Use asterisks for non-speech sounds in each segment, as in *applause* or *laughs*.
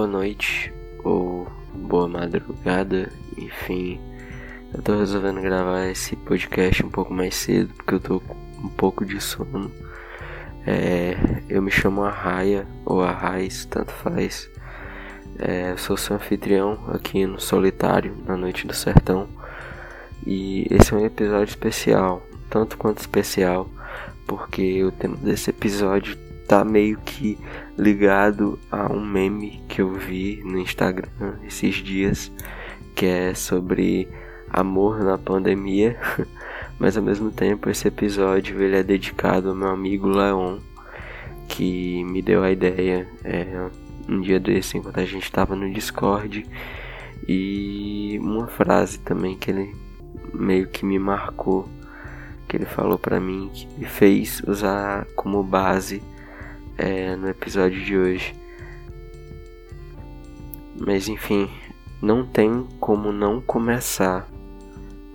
boa noite ou boa madrugada, enfim. Eu tô resolvendo gravar esse podcast um pouco mais cedo porque eu tô com um pouco de sono. É, eu me chamo Arraia ou Arraiz, tanto faz. É, eu sou seu anfitrião aqui no Solitário, na Noite do Sertão. E esse é um episódio especial, tanto quanto especial, porque o tema desse episódio tá meio que ligado a um meme que eu vi no Instagram esses dias, que é sobre amor na pandemia, *laughs* mas ao mesmo tempo esse episódio ele é dedicado ao meu amigo Leon, que me deu a ideia é, um dia desse enquanto a gente estava no Discord. E uma frase também que ele meio que me marcou que ele falou para mim que me fez usar como base é, no episódio de hoje. Mas enfim, não tem como não começar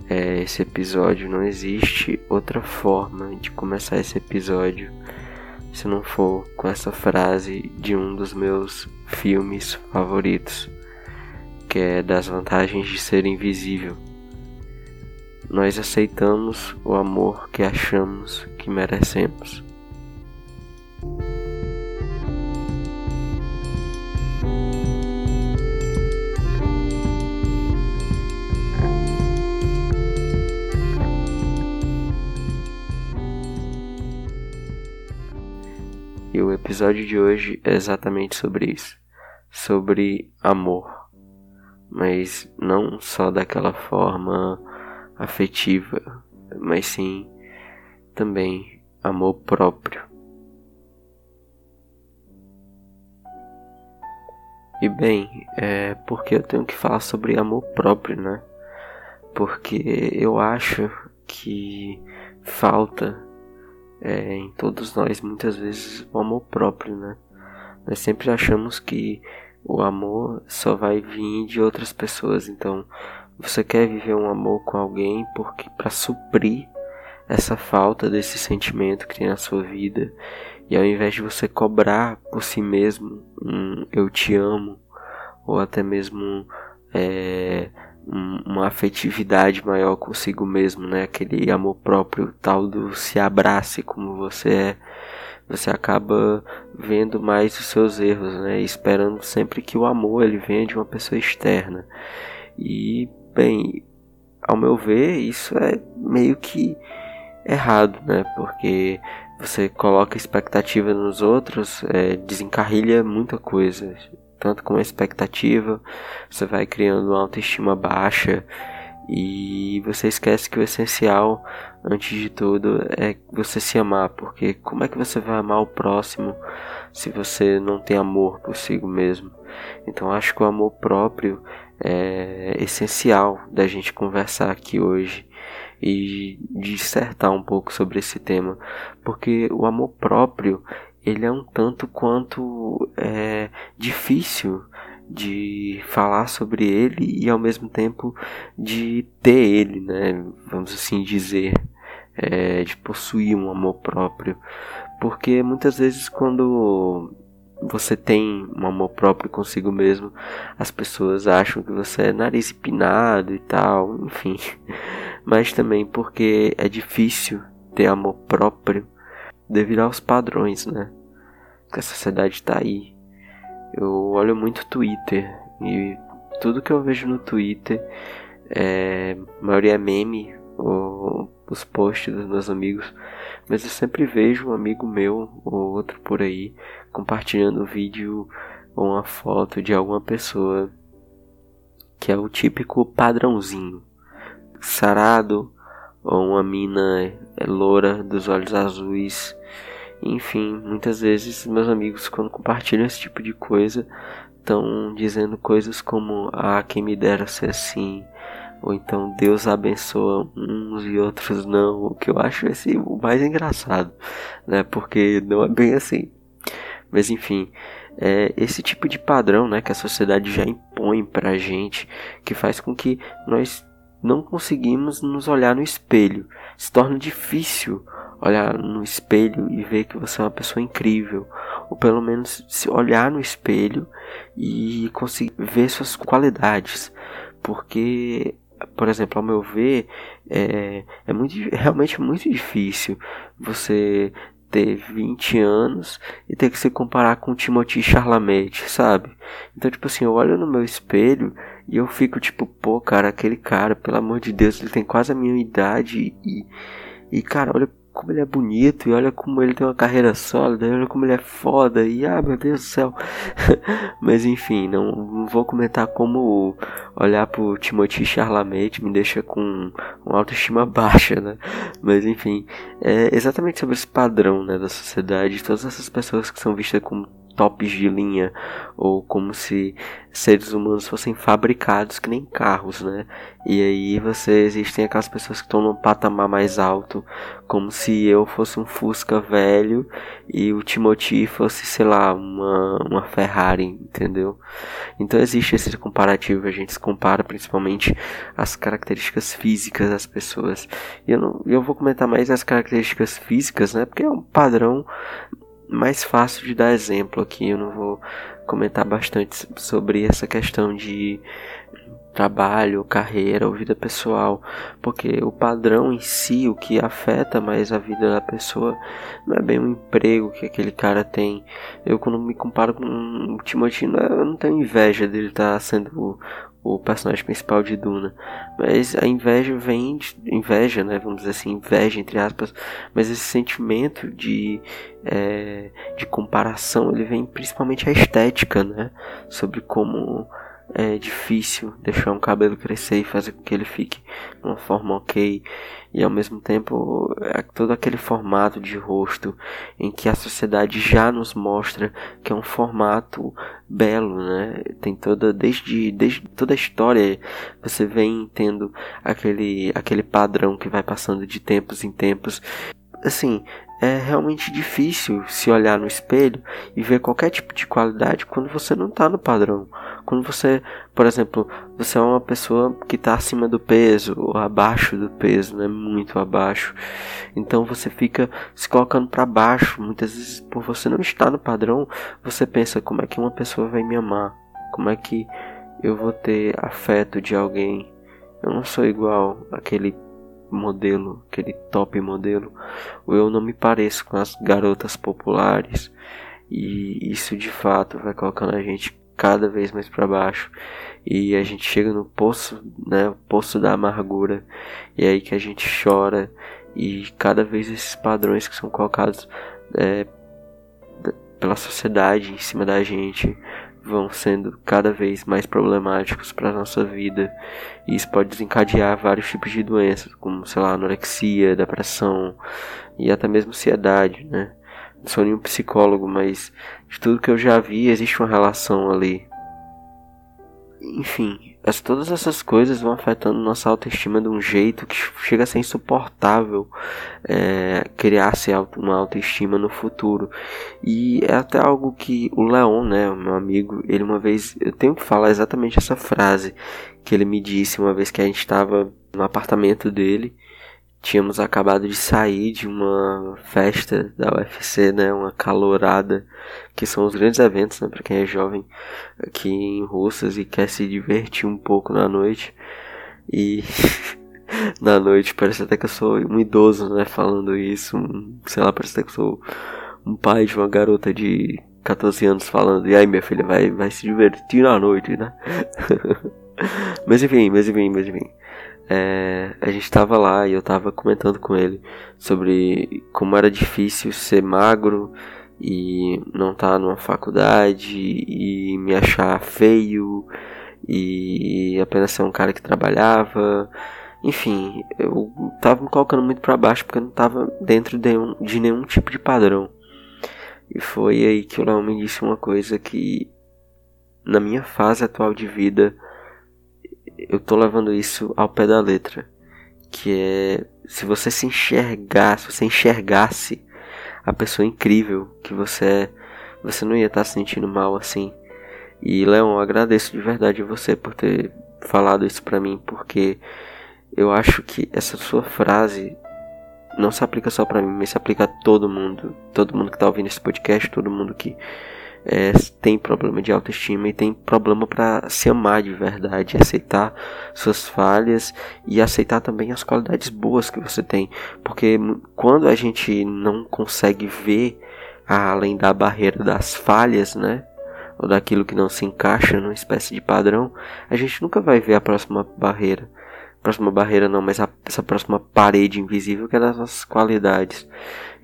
é, esse episódio. Não existe outra forma de começar esse episódio se não for com essa frase de um dos meus filmes favoritos, que é das vantagens de ser invisível. Nós aceitamos o amor que achamos que merecemos. Episódio de hoje é exatamente sobre isso, sobre amor, mas não só daquela forma afetiva, mas sim também amor próprio. E bem, é porque eu tenho que falar sobre amor próprio, né? Porque eu acho que falta é, em todos nós muitas vezes o amor próprio, né? Nós sempre achamos que o amor só vai vir de outras pessoas, então você quer viver um amor com alguém porque para suprir essa falta desse sentimento que tem na sua vida e ao invés de você cobrar por si mesmo um eu te amo ou até mesmo é, uma afetividade maior consigo mesmo, né? Aquele amor próprio, tal do se abrace como você é. Você acaba vendo mais os seus erros, né? Esperando sempre que o amor ele venha de uma pessoa externa. E, bem, ao meu ver, isso é meio que errado, né? Porque você coloca expectativa nos outros, é, desencarrilha muita coisa tanto com a expectativa, você vai criando uma autoestima baixa e você esquece que o essencial, antes de tudo, é você se amar, porque como é que você vai amar o próximo se você não tem amor si mesmo? Então acho que o amor próprio é essencial da gente conversar aqui hoje e dissertar um pouco sobre esse tema, porque o amor próprio ele é um tanto quanto é, difícil de falar sobre ele e ao mesmo tempo de ter ele, né? Vamos assim dizer, é, de possuir um amor próprio, porque muitas vezes quando você tem um amor próprio consigo mesmo, as pessoas acham que você é nariz empinado e tal, enfim. *laughs* Mas também porque é difícil ter amor próprio devido aos padrões, né? Que a sociedade tá aí. Eu olho muito Twitter e tudo que eu vejo no Twitter é. A maioria é meme ou os posts dos meus amigos, mas eu sempre vejo um amigo meu ou outro por aí compartilhando vídeo ou uma foto de alguma pessoa que é o típico padrãozinho sarado uma mina loura dos olhos azuis enfim, muitas vezes meus amigos, quando compartilham esse tipo de coisa, estão dizendo coisas como: Ah, quem me dera ser assim. Ou então Deus abençoa uns e outros não. O que eu acho esse o mais engraçado, né? Porque não é bem assim. Mas enfim, é esse tipo de padrão, né, que a sociedade já impõe pra gente, que faz com que nós não conseguimos nos olhar no espelho. Se torna difícil olhar no espelho e ver que você é uma pessoa incrível, ou pelo menos se olhar no espelho e conseguir ver suas qualidades, porque por exemplo, ao meu ver, é, é muito, realmente muito difícil você ter 20 anos e ter que se comparar com Timothy Charlamete, sabe? Então, tipo assim, eu olho no meu espelho e eu fico tipo, pô, cara, aquele cara, pelo amor de Deus, ele tem quase a minha idade e, e cara, olha como ele é bonito e olha como ele tem uma carreira sólida, olha como ele é foda e ah, meu Deus do céu. *laughs* Mas enfim, não, não, vou comentar como olhar pro Timothy Charlamete me deixa com uma autoestima *laughs* baixa, né? Mas enfim, é exatamente sobre esse padrão, né, da sociedade, todas essas pessoas que são vistas como tops de linha, ou como se seres humanos fossem fabricados que nem carros, né? E aí você existem aquelas pessoas que estão num patamar mais alto, como se eu fosse um Fusca velho e o Timothy fosse, sei lá, uma, uma Ferrari, entendeu? Então existe esse comparativo, a gente se compara principalmente as características físicas das pessoas. E eu, não, eu vou comentar mais as características físicas, né? Porque é um padrão mais fácil de dar exemplo aqui. Eu não vou comentar bastante sobre essa questão de trabalho, carreira ou vida pessoal, porque o padrão em si, o que afeta mais a vida da pessoa, não é bem o emprego que aquele cara tem. Eu quando me comparo com o Timothy, eu não tenho inveja dele estar tá sendo o personagem principal de Duna. Mas a inveja vem de, inveja, né? Vamos dizer assim, inveja entre aspas. Mas esse sentimento de é, de comparação, ele vem principalmente a estética, né? Sobre como é difícil deixar um cabelo crescer e fazer com que ele fique de uma forma ok e ao mesmo tempo é todo aquele formato de rosto em que a sociedade já nos mostra que é um formato belo, né? Tem toda desde, desde toda a história você vem tendo aquele aquele padrão que vai passando de tempos em tempos. Assim, é realmente difícil se olhar no espelho e ver qualquer tipo de qualidade quando você não está no padrão. Quando você, por exemplo, você é uma pessoa que está acima do peso ou abaixo do peso, né, muito abaixo. Então você fica se colocando para baixo. Muitas vezes, por você não estar no padrão, você pensa como é que uma pessoa vai me amar? Como é que eu vou ter afeto de alguém? Eu não sou igual aquele modelo, aquele top modelo, ou eu não me pareço com as garotas populares. E isso de fato vai colocando a gente cada vez mais para baixo e a gente chega no poço, né, o poço da amargura. E é aí que a gente chora e cada vez esses padrões que são colocados é, pela sociedade em cima da gente vão sendo cada vez mais problemáticos para nossa vida. E isso pode desencadear vários tipos de doenças, como, sei lá, anorexia, depressão e até mesmo ansiedade, né? Não sou nenhum psicólogo, mas de tudo que eu já vi, existe uma relação ali. Enfim, as, todas essas coisas vão afetando nossa autoestima de um jeito que chega a ser insuportável é, criar-se uma autoestima no futuro. E é até algo que o Leon, né, meu amigo, ele uma vez, eu tenho que falar exatamente essa frase que ele me disse uma vez que a gente estava no apartamento dele tínhamos acabado de sair de uma festa da UFC, né, uma calorada, que são os grandes eventos, né, para quem é jovem aqui em Russas e quer se divertir um pouco na noite. E *laughs* na noite parece até que eu sou um idoso, né, falando isso, um, sei lá, parece até que eu sou um pai de uma garota de 14 anos falando, e aí minha filha vai, vai se divertir na noite, né? *laughs* mas enfim, mas enfim, mas enfim é, a gente estava lá e eu estava comentando com ele sobre como era difícil ser magro e não estar tá numa faculdade e me achar feio e apenas ser um cara que trabalhava. Enfim, eu tava me colocando muito para baixo porque eu não tava dentro de, um, de nenhum tipo de padrão. E foi aí que o Léo me disse uma coisa que na minha fase atual de vida eu tô levando isso ao pé da letra. Que é se você se enxergar, se você enxergasse a pessoa incrível que você é, você não ia estar tá se sentindo mal assim. E Leon, agradeço de verdade você por ter falado isso pra mim, porque eu acho que essa sua frase não se aplica só para mim, mas se aplica a todo mundo, todo mundo que tá ouvindo esse podcast, todo mundo que é, tem problema de autoestima e tem problema para se amar de verdade, aceitar suas falhas e aceitar também as qualidades boas que você tem, porque quando a gente não consegue ver além da barreira das falhas, né? Ou daquilo que não se encaixa numa espécie de padrão, a gente nunca vai ver a próxima barreira próxima barreira não, mas a, essa próxima parede invisível que é das nossas qualidades.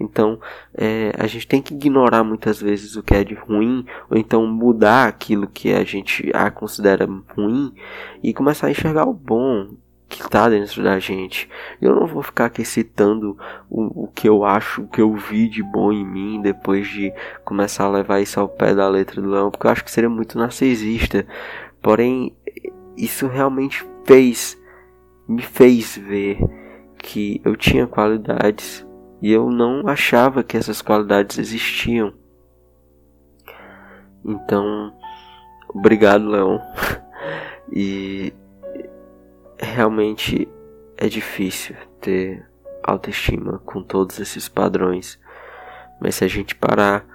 Então, é, a gente tem que ignorar muitas vezes o que é de ruim, ou então mudar aquilo que a gente a considera ruim e começar a enxergar o bom que está dentro da gente. Eu não vou ficar aqui citando o, o que eu acho, o que eu vi de bom em mim depois de começar a levar isso ao pé da letra do leão, porque eu acho que seria muito narcisista. Porém, isso realmente fez me fez ver que eu tinha qualidades e eu não achava que essas qualidades existiam. Então, obrigado, Leon. *laughs* e realmente é difícil ter autoestima com todos esses padrões. Mas se a gente parar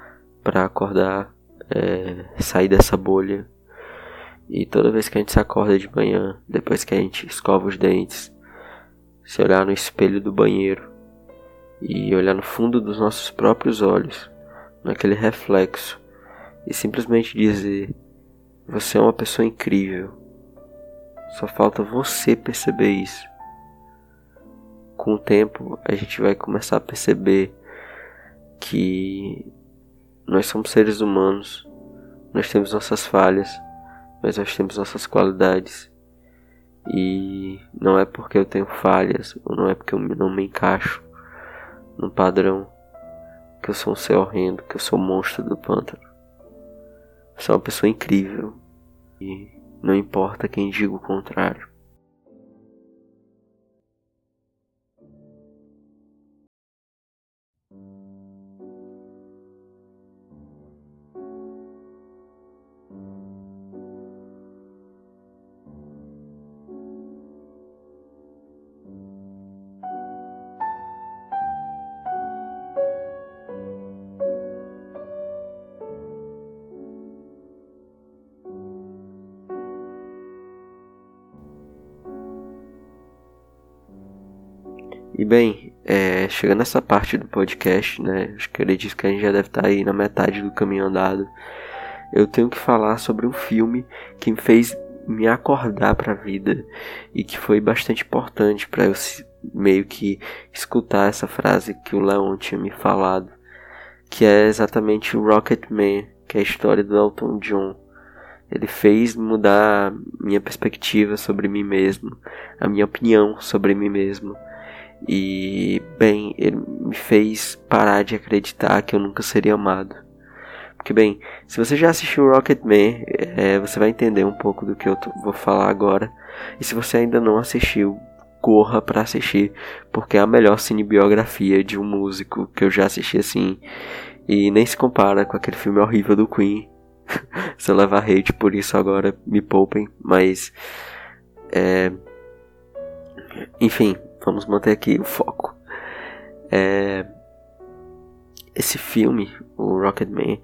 para acordar, é, sair dessa bolha e toda vez que a gente se acorda de manhã, depois que a gente escova os dentes, se olhar no espelho do banheiro e olhar no fundo dos nossos próprios olhos, naquele reflexo, e simplesmente dizer: Você é uma pessoa incrível. Só falta você perceber isso. Com o tempo, a gente vai começar a perceber que nós somos seres humanos, nós temos nossas falhas mas nós temos nossas qualidades. E não é porque eu tenho falhas, ou não é porque eu não me encaixo no padrão, que eu sou um ser horrendo, que eu sou um monstro do pântano. Eu sou uma pessoa incrível. E não importa quem diga o contrário. E bem, é, chegando nessa parte do podcast, né? Acho que acredito que a gente já deve estar tá aí na metade do caminho andado. Eu tenho que falar sobre um filme que me fez me acordar para a vida e que foi bastante importante para eu meio que escutar essa frase que o Leon tinha me falado, que é exatamente o Rocket Man, que é a história do Elton John. Ele fez mudar minha perspectiva sobre mim mesmo, a minha opinião sobre mim mesmo. E, bem, ele me fez parar de acreditar que eu nunca seria amado. Porque, bem, se você já assistiu Rocketman, é, você vai entender um pouco do que eu vou falar agora. E se você ainda não assistiu, corra para assistir, porque é a melhor cinebiografia de um músico que eu já assisti assim. E nem se compara com aquele filme horrível do Queen. *laughs* se eu levar hate por isso agora, me poupem. Mas. É... Enfim, vamos manter aqui o foco. É, esse filme, o Rocketman,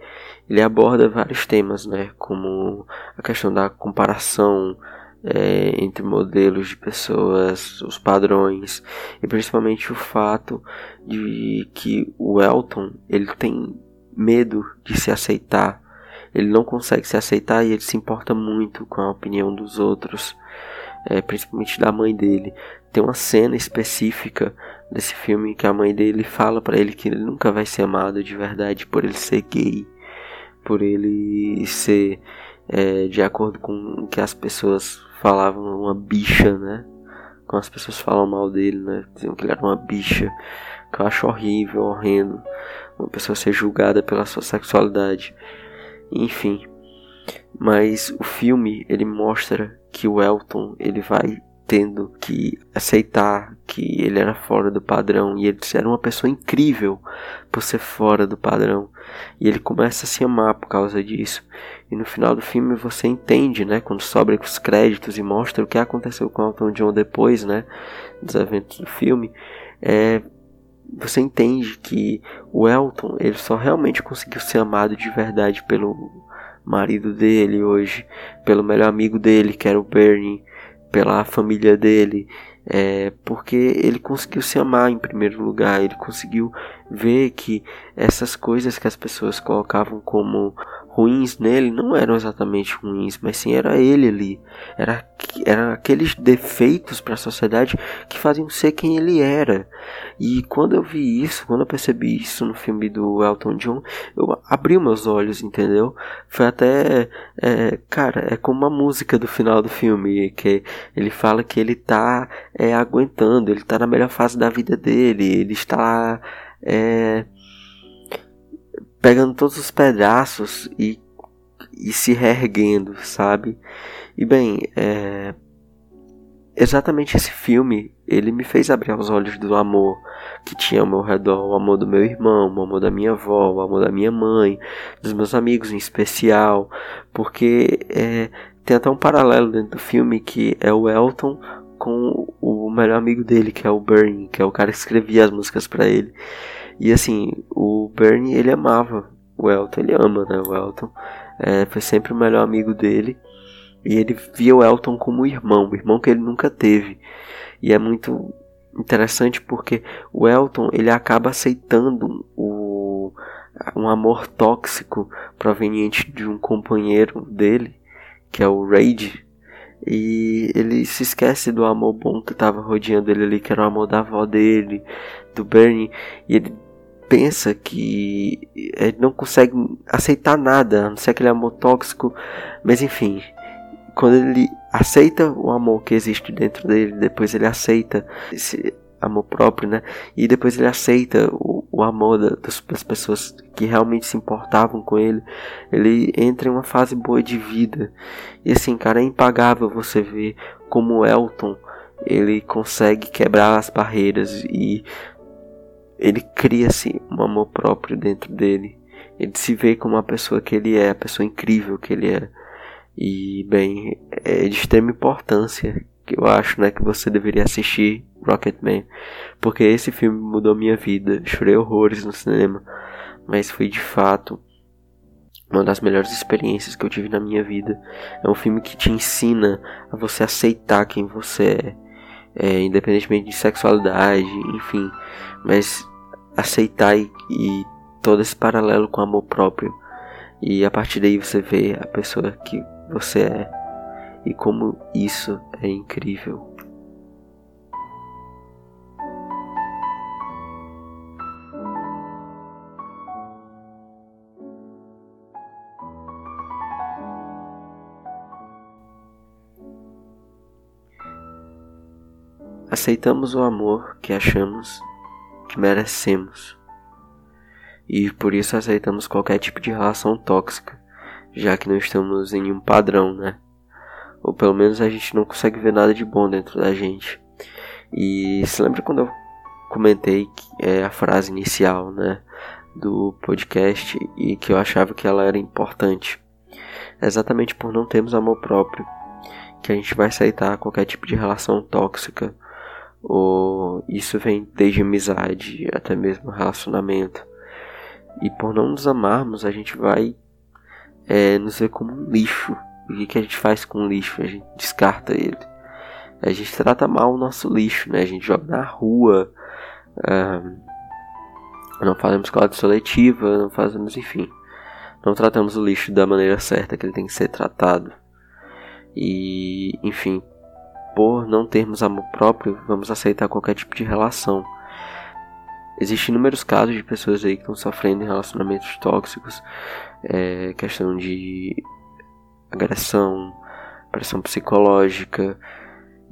ele aborda vários temas, né, como a questão da comparação é, entre modelos de pessoas, os padrões e principalmente o fato de que o Elton ele tem medo de se aceitar, ele não consegue se aceitar e ele se importa muito com a opinião dos outros, é, principalmente da mãe dele. Tem uma cena específica desse filme que a mãe dele fala para ele que ele nunca vai ser amado de verdade por ele ser gay, por ele ser, é, de acordo com o que as pessoas falavam, uma bicha, né? Como as pessoas falam mal dele, né? Diziam que ele era uma bicha, que eu acho horrível, horrendo, uma pessoa ser julgada pela sua sexualidade. Enfim, mas o filme ele mostra que o Elton ele vai tendo que aceitar que ele era fora do padrão e ele era uma pessoa incrível por ser fora do padrão. E ele começa a se amar por causa disso. E no final do filme você entende né quando sobra os créditos e mostra o que aconteceu com Elton John depois né dos eventos do filme é você entende que o Elton ele só realmente conseguiu ser amado de verdade pelo marido dele hoje, pelo melhor amigo dele que era o Bernie, pela família dele, é, porque ele conseguiu se amar em primeiro lugar, ele conseguiu ver que essas coisas que as pessoas colocavam como ruins nele não eram exatamente ruins, mas sim era ele ali. Era, era aqueles defeitos para a sociedade que faziam ser quem ele era. E quando eu vi isso, quando eu percebi isso no filme do Elton John, eu abri meus olhos, entendeu? Foi até, é, cara, é como uma música do final do filme, que ele fala que ele tá é, aguentando, ele tá na melhor fase da vida dele, ele está é, pegando todos os pedaços e, e se reerguendo, sabe? E bem, é, exatamente esse filme ele me fez abrir os olhos do amor que tinha ao meu redor, o amor do meu irmão, o amor da minha avó, o amor da minha mãe, dos meus amigos em especial, porque é, tem até um paralelo dentro do filme que é o Elton com o melhor amigo dele, que é o Bernie, que é o cara que escrevia as músicas para ele. E assim, o Bernie ele amava o Elton, ele ama, né? O Elton é, foi sempre o melhor amigo dele. E ele via o Elton como irmão, o irmão que ele nunca teve. E é muito interessante porque o Elton ele acaba aceitando o, um amor tóxico proveniente de um companheiro dele, que é o Raid. E ele se esquece do amor bom que estava rodeando ele ali, que era o amor da avó dele, do Bernie. E ele pensa que ele não consegue aceitar nada, a não ser aquele amor tóxico, mas enfim, quando ele aceita o amor que existe dentro dele, depois ele aceita esse amor próprio, né? E depois ele aceita o, o amor da, das pessoas que realmente se importavam com ele. Ele entra em uma fase boa de vida. E assim, cara, é impagável você ver como Elton ele consegue quebrar as barreiras e ele cria-se um amor próprio dentro dele. Ele se vê como a pessoa que ele é, a pessoa incrível que ele é. E, bem, é de extrema importância que eu acho, né, que você deveria assistir Rocketman, porque esse filme mudou minha vida. Chorei horrores no cinema, mas foi de fato uma das melhores experiências que eu tive na minha vida. É um filme que te ensina a você aceitar quem você é, é independentemente de sexualidade, enfim, mas aceitar e, e todo esse paralelo com o amor próprio. E a partir daí você vê a pessoa que você é e como isso é incrível. Aceitamos o amor que achamos que merecemos. E por isso aceitamos qualquer tipo de relação tóxica, já que não estamos em nenhum padrão, né? Ou pelo menos a gente não consegue ver nada de bom dentro da gente. E se lembra quando eu comentei que é a frase inicial, né, do podcast e que eu achava que ela era importante? É exatamente por não termos amor próprio que a gente vai aceitar qualquer tipo de relação tóxica ou isso vem desde amizade até mesmo relacionamento. E por não nos amarmos, a gente vai é, nos ver como um lixo. O que, que a gente faz com o lixo? A gente descarta ele. A gente trata mal o nosso lixo, né? A gente joga na rua. não fazemos coleta seletiva, não fazemos, enfim. Não tratamos o lixo da maneira certa que ele tem que ser tratado. E, enfim, por não termos amor próprio, vamos aceitar qualquer tipo de relação. Existem inúmeros casos de pessoas aí que estão sofrendo em relacionamentos tóxicos, é, questão de agressão, pressão psicológica,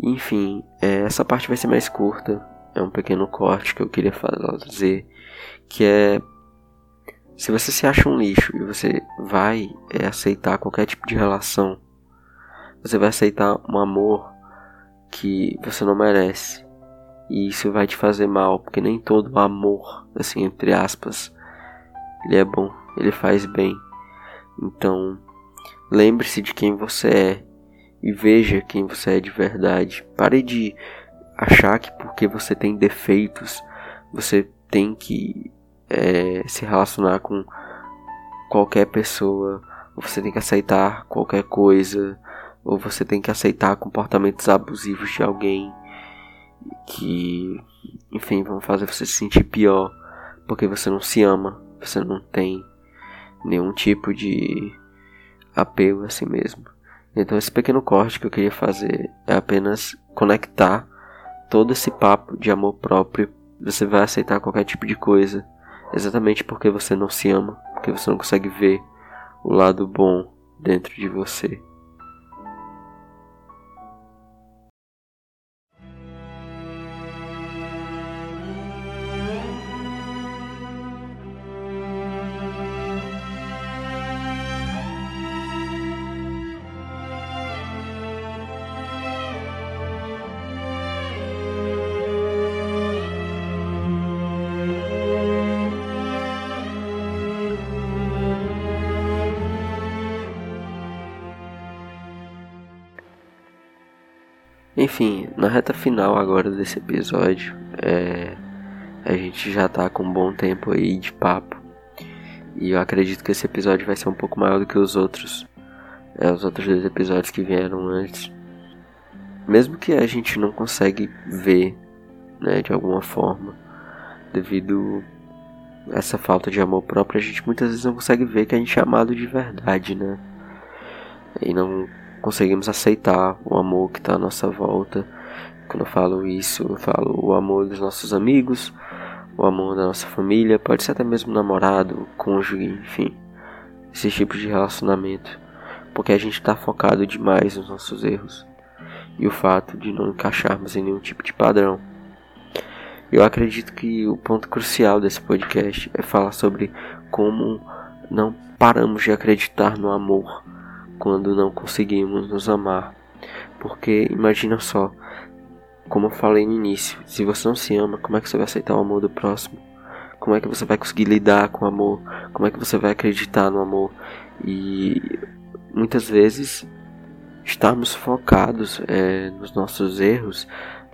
enfim, é, essa parte vai ser mais curta, é um pequeno corte que eu queria fazer, que é se você se acha um lixo e você vai é, aceitar qualquer tipo de relação, você vai aceitar um amor que você não merece. E isso vai te fazer mal, porque nem todo amor, assim, entre aspas, ele é bom, ele faz bem. Então, lembre-se de quem você é e veja quem você é de verdade. Pare de achar que porque você tem defeitos, você tem que é, se relacionar com qualquer pessoa, ou você tem que aceitar qualquer coisa, ou você tem que aceitar comportamentos abusivos de alguém que, enfim, vão fazer você se sentir pior porque você não se ama, você não tem nenhum tipo de apego a si mesmo. Então, esse pequeno corte que eu queria fazer é apenas conectar todo esse papo de amor próprio. Você vai aceitar qualquer tipo de coisa, exatamente porque você não se ama, porque você não consegue ver o lado bom dentro de você. Enfim, na reta final agora desse episódio, é, a gente já tá com um bom tempo aí de papo. E eu acredito que esse episódio vai ser um pouco maior do que os outros. É, os outros dois episódios que vieram antes. Mesmo que a gente não consegue ver, né, de alguma forma, devido a essa falta de amor próprio, a gente muitas vezes não consegue ver que a gente é amado de verdade, né? E não conseguimos aceitar o amor que está à nossa volta. Quando eu falo isso, eu falo o amor dos nossos amigos, o amor da nossa família, pode ser até mesmo namorado, cônjuge, enfim, esses tipos de relacionamento, porque a gente está focado demais nos nossos erros e o fato de não encaixarmos em nenhum tipo de padrão. Eu acredito que o ponto crucial desse podcast é falar sobre como não paramos de acreditar no amor quando não conseguimos nos amar. Porque imagina só, como eu falei no início, se você não se ama, como é que você vai aceitar o amor do próximo? Como é que você vai conseguir lidar com o amor? Como é que você vai acreditar no amor? E muitas vezes estarmos focados é, nos nossos erros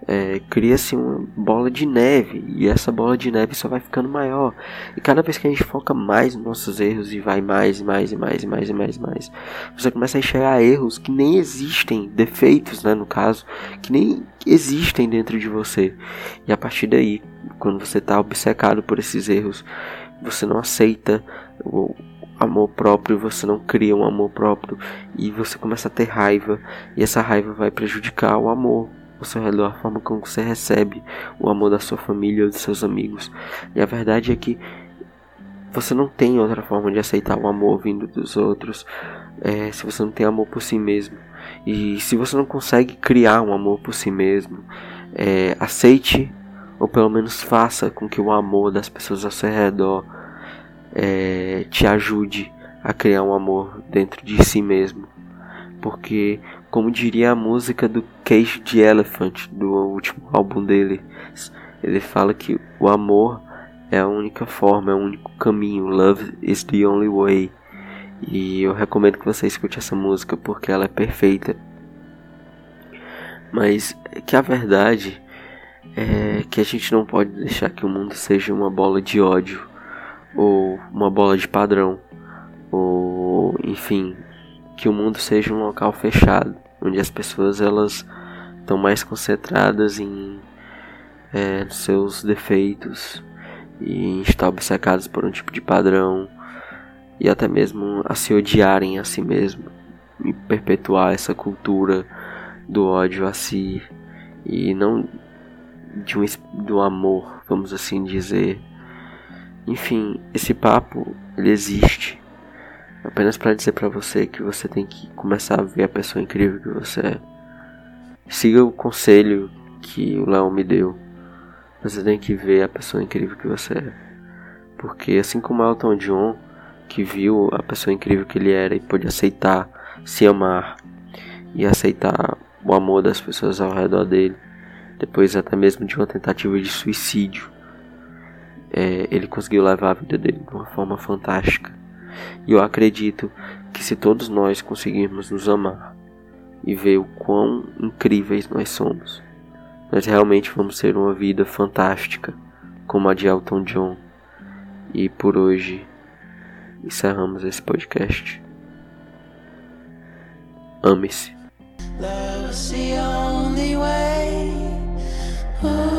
é, cria-se uma bola de neve e essa bola de neve só vai ficando maior. E cada vez que a gente foca mais nos nossos erros e vai mais e mais mais mais mais mais, você começa a enxergar erros que nem existem, defeitos, né, no caso, que nem existem dentro de você. E a partir daí, quando você está obcecado por esses erros, você não aceita o amor próprio, você não cria um amor próprio e você começa a ter raiva e essa raiva vai prejudicar o amor ao seu redor, a forma como você recebe o amor da sua família ou dos seus amigos. E a verdade é que você não tem outra forma de aceitar o amor vindo dos outros é, se você não tem amor por si mesmo. E se você não consegue criar um amor por si mesmo, é, aceite ou pelo menos faça com que o amor das pessoas ao seu redor é, te ajude a criar um amor dentro de si mesmo. Porque como diria a música do Cage the Elephant, do último álbum dele. Ele fala que o amor é a única forma, é o único caminho. Love is the only way. E eu recomendo que você escute essa música porque ela é perfeita. Mas que a verdade é que a gente não pode deixar que o mundo seja uma bola de ódio ou uma bola de padrão ou enfim que o mundo seja um local fechado, onde as pessoas elas estão mais concentradas em é, seus defeitos e estar obcecadas por um tipo de padrão e até mesmo a se odiarem a si mesmo e perpetuar essa cultura do ódio a si e não de um do amor, vamos assim dizer. Enfim, esse papo ele existe Apenas para dizer para você que você tem que começar a ver a pessoa incrível que você é. Siga o conselho que o Leão me deu. Você tem que ver a pessoa incrível que você é. Porque assim como Elton John, que viu a pessoa incrível que ele era e pôde aceitar, se amar e aceitar o amor das pessoas ao redor dele, depois até mesmo de uma tentativa de suicídio, é, ele conseguiu levar a vida dele de uma forma fantástica. E eu acredito que se todos nós conseguirmos nos amar e ver o quão incríveis nós somos, nós realmente vamos ter uma vida fantástica, como a de Elton John. E por hoje encerramos esse podcast. Ame-se. The only way. Oh.